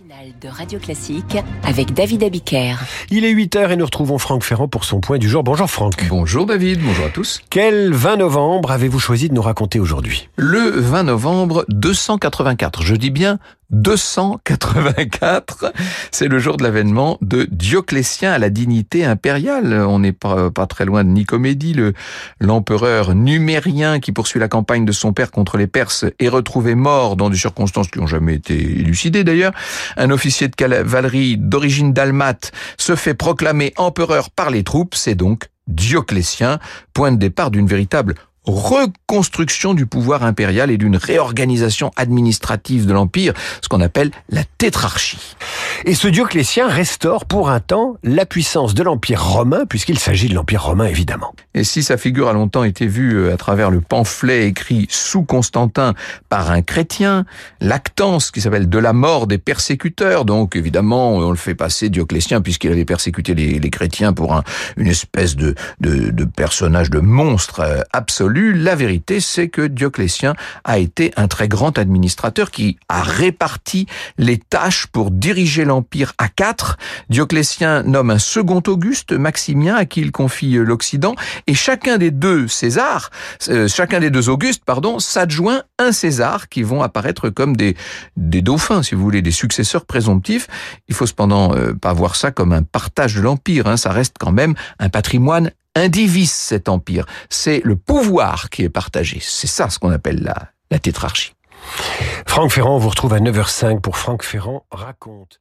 matinale de Radio Classique avec David Abiker. Il est 8h et nous retrouvons Franck Ferrand pour son point du jour. Bonjour Franck. Bonjour David, bonjour à tous. Quel 20 novembre avez-vous choisi de nous raconter aujourd'hui? Le 20 novembre 284, je dis bien 284, c'est le jour de l'avènement de Dioclétien à la dignité impériale. On n'est pas, très loin de Nicomédie, le, l'empereur numérien qui poursuit la campagne de son père contre les Perses est retrouvé mort dans des circonstances qui n'ont jamais été élucidées d'ailleurs. Un officier de cavalerie d'origine dalmate se fait proclamer empereur par les troupes, c'est donc Dioclétien, point de départ d'une véritable reconstruction du pouvoir impérial et d'une réorganisation administrative de l'Empire, ce qu'on appelle la tétrarchie. Et ce Dioclétien restaure pour un temps la puissance de l'Empire romain, puisqu'il s'agit de l'Empire romain évidemment. Et si sa figure a longtemps été vue euh, à travers le pamphlet écrit sous Constantin par un chrétien, Lactance, qui s'appelle De la mort des persécuteurs, donc évidemment on le fait passer Dioclétien puisqu'il avait persécuté les, les chrétiens pour un, une espèce de, de, de personnage, de monstre euh, la vérité c'est que Dioclétien a été un très grand administrateur qui a réparti les tâches pour diriger l'Empire à quatre. Dioclétien nomme un second Auguste, Maximien, à qui il confie euh, l'Occident, et chacun des deux Césars, euh, chacun des deux Augustes, pardon, s'adjoint un César qui vont apparaître comme des, des dauphins, si vous voulez, des successeurs présomptifs. Il faut cependant euh, pas voir ça comme un partage de l'Empire, hein. ça reste quand même un patrimoine indivise cet empire. C'est le pouvoir qui est partagé. C'est ça ce qu'on appelle la, la tétrarchie. Franck Ferrand, vous retrouve à 9h05 pour Franck Ferrand raconte.